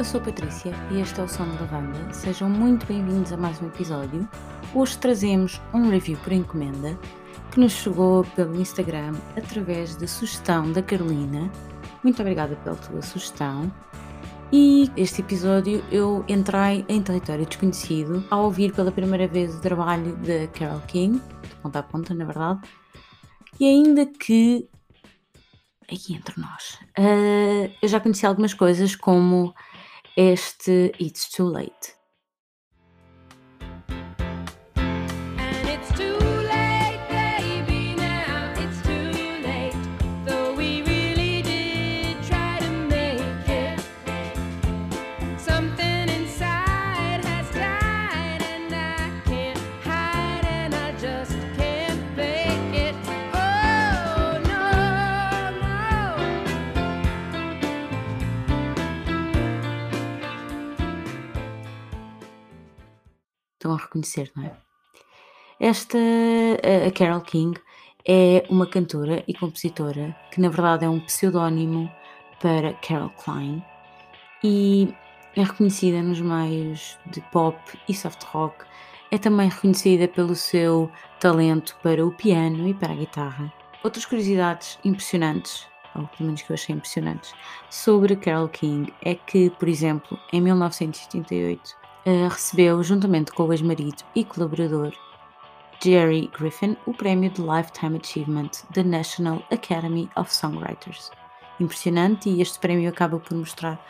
eu sou Patrícia e este é o Som de Lavanda. Sejam muito bem-vindos a mais um episódio. Hoje trazemos um review por encomenda que nos chegou pelo Instagram através da sugestão da Carolina. Muito obrigada pela tua sugestão. E este episódio eu entrei em território desconhecido ao ouvir pela primeira vez o trabalho de Carol King, de ponta a ponta, na verdade, e ainda que aqui entre nós. Uh, eu já conheci algumas coisas como este It's Too Late. Reconhecer, não é? Esta, a Carol King, é uma cantora e compositora que na verdade é um pseudónimo para Carol Klein e é reconhecida nos meios de pop e soft rock. É também reconhecida pelo seu talento para o piano e para a guitarra. Outras curiosidades impressionantes, ou pelo menos que eu achei impressionantes, sobre Carol King é que, por exemplo, em 1988 uh, recebeu, juntamente com o ex-marido e colaborador Jerry Griffin, o prémio de Lifetime Achievement da National Academy of Songwriters. Impressionante, e este prémio acaba por mostrar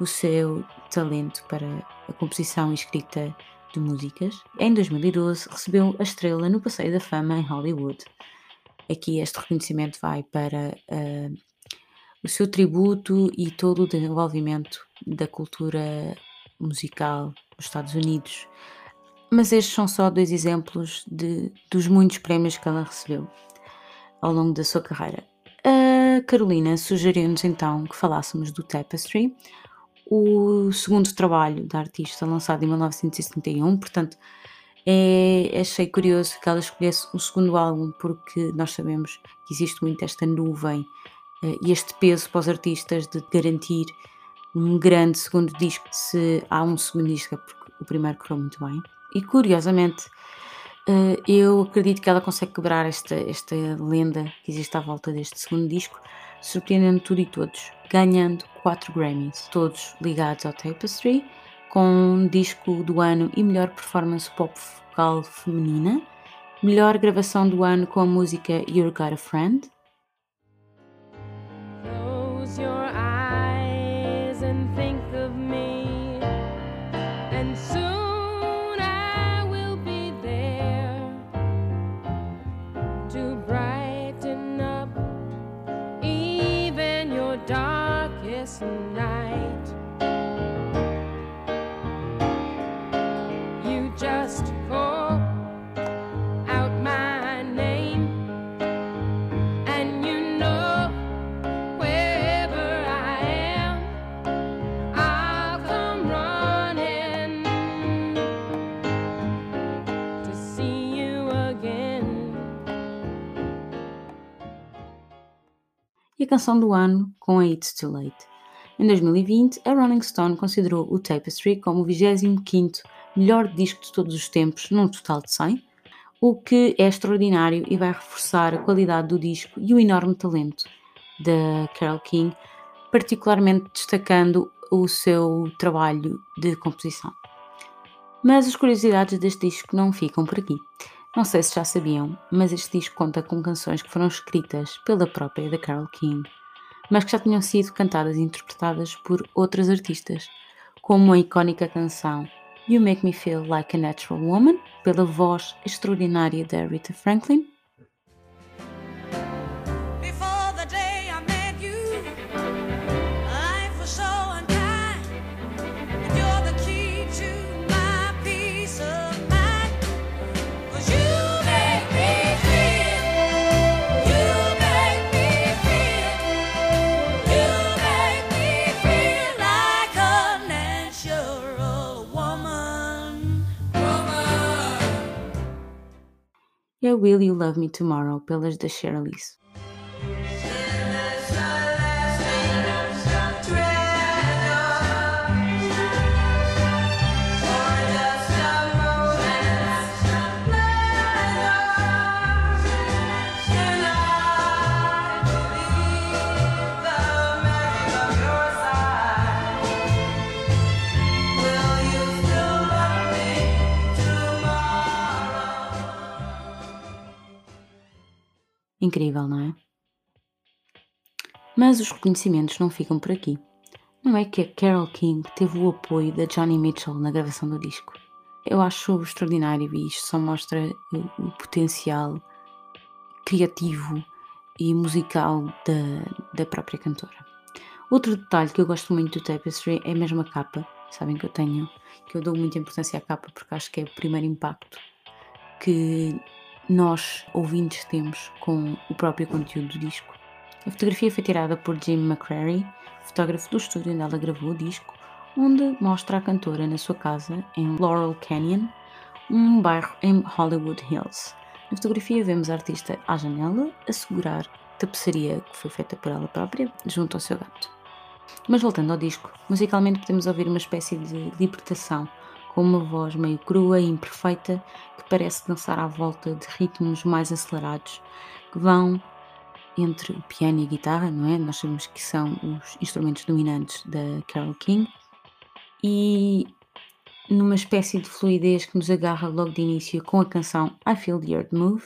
o seu talento para a composição e escrita de músicas. Em 2012, recebeu a estrela no Passeio da Fama em Hollywood. Aqui este reconhecimento vai para uh, o seu tributo e todo o desenvolvimento da cultura musical nos Estados Unidos. Mas estes são só dois exemplos de, dos muitos prémios que ela recebeu ao longo da sua carreira. A Carolina sugeriu-nos então que falássemos do Tapestry, o segundo trabalho da artista lançado em 1971, portanto é, achei curioso que ela escolhesse o segundo álbum porque nós sabemos que existe muito esta nuvem uh, e este peso para os artistas de garantir um grande segundo disco se há um segundo disco, é porque o primeiro correu muito bem. E curiosamente, eh, eu acredito que ela consegue quebrar esta, esta lenda que existe à volta deste segundo disco, surpreendendo tudo e todos, ganhando 4 Grammys, todos ligados ao Tapestry, com um disco do ano e melhor performance pop vocal feminina, melhor gravação do ano com a música You're Got a Friend, darkest night. Canção do ano com a It's Too Late. Em 2020, a Rolling Stone considerou o Tapestry como o 25º melhor disco de todos os tempos, num total de 100, o que é extraordinário e vai reforçar a qualidade do disco e o enorme talento da Carole King, particularmente destacando o seu trabalho de composição. Mas as curiosidades deste disco não ficam por aqui. Não sei se já sabiam, mas este disco conta com canções que foram escritas pela própria da Carole King, mas que já tinham sido cantadas e interpretadas por outras artistas, como a icónica canção You Make Me Feel Like a Natural Woman, pela voz extraordinária da Rita Franklin, e a Will You Love Me Tomorrow, pelas da Cherylis. Incrível, não é? Mas os reconhecimentos não ficam por aqui. Não é que a Carole King teve o apoio da Johnny Mitchell na gravação do disco. Eu acho extraordinário e isto só mostra o, o potencial criativo e musical da, da própria cantora. Outro detalhe que eu gosto muito do Tapestry é a capa. Sabem que eu tenho, que eu dou muita importância à capa porque acho que é o primeiro impacto que nós, ouvintes, temos com o próprio conteúdo do disco. A fotografia foi tirada por Jim McCrary, fotógrafo do estúdio onde ela gravou o disco, onde mostra a cantora na sua casa em Laurel Canyon, um bairro em Hollywood Hills. Na fotografia vemos a artista à janela a segurar tapeçaria que foi feita por ela própria junto ao seu gato. Mas voltando ao disco, musicalmente podemos ouvir uma espécie de libertação, com uma voz meio crua e imperfeita que parece dançar à volta de ritmos mais acelerados, que vão entre o piano e a guitarra, não é? Nós sabemos que são os instrumentos dominantes da Carole King, e numa espécie de fluidez que nos agarra logo de início com a canção I Feel the Earth Move,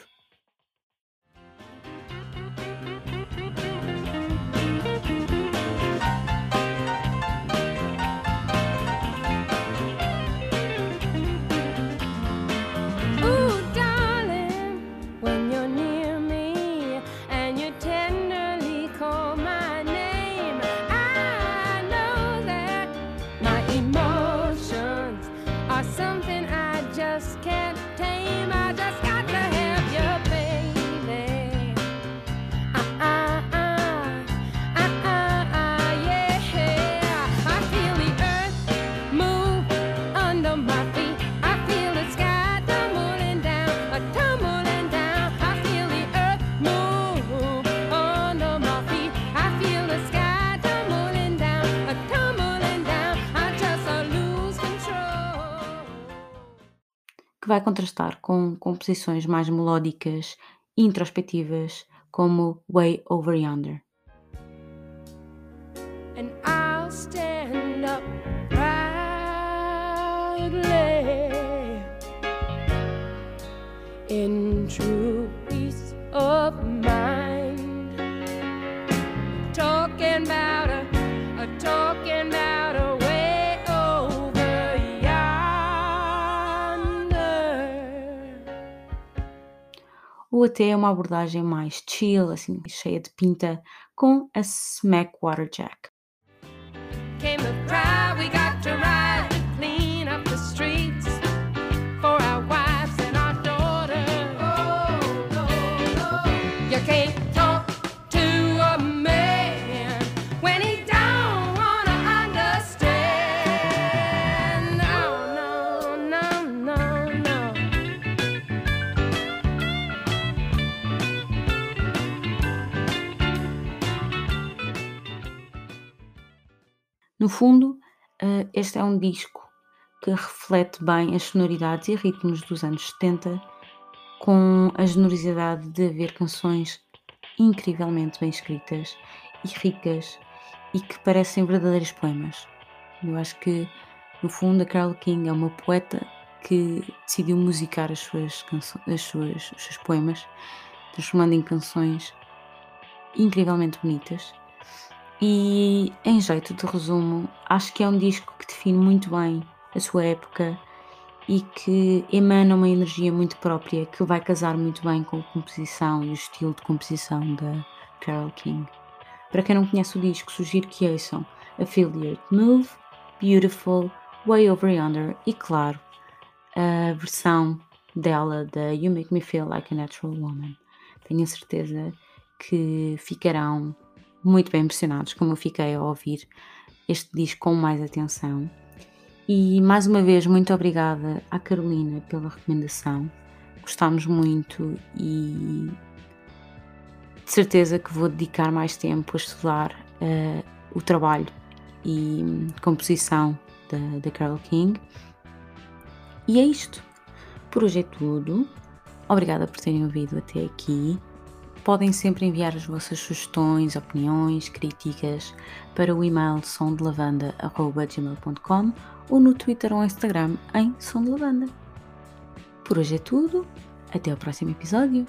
vai contrastar com composições mais melódicas e introspectivas, como Way Over Yonder. In true até uma abordagem mais chill, assim, cheia de pinta, com a Smack Water Jack. No fundo, eh, este é um disco que reflete bem as sonoridades e ritmos dos anos 70, com a generosidade de haver canções incrivelmente bem escritas e ricas e que parecem verdadeiros poemas. Eu acho que, no fundo, a Carole King é uma poeta que decidiu musicar as suas, as suas, os seus poemas, transformando em canções incrivelmente bonitas e, em jeito de resumo, acho que é um disco que define muito bem a sua época e que emana uma energia muito própria que vai casar muito bem com a composição e o estilo de composição da Carole King. Para quem não conhece o disco, sugiro que ouçam Affiliate Move, Beautiful, Way Over Yonder e, claro, a versão dela da You Make Me Feel Like a Natural Woman. Tenho a certeza que ficarão muito bem impressionados, como eu fiquei a ouvir este disco com mais atenção. E mais uma vez, muito obrigada à Carolina pela recomendação. Gostámos muito e de certeza que vou dedicar mais tempo a estudar uh, o trabalho e composição da, da Carole King. E é isto. Por hoje é tudo. Obrigada por terem ouvido até aqui. Podem sempre enviar as vossas sugestões, opiniões, críticas para o e-mail sondelavanda.gmail.com ou no Twitter ou Instagram em Som de Lavanda. Por hoje é tudo, até o próximo episódio.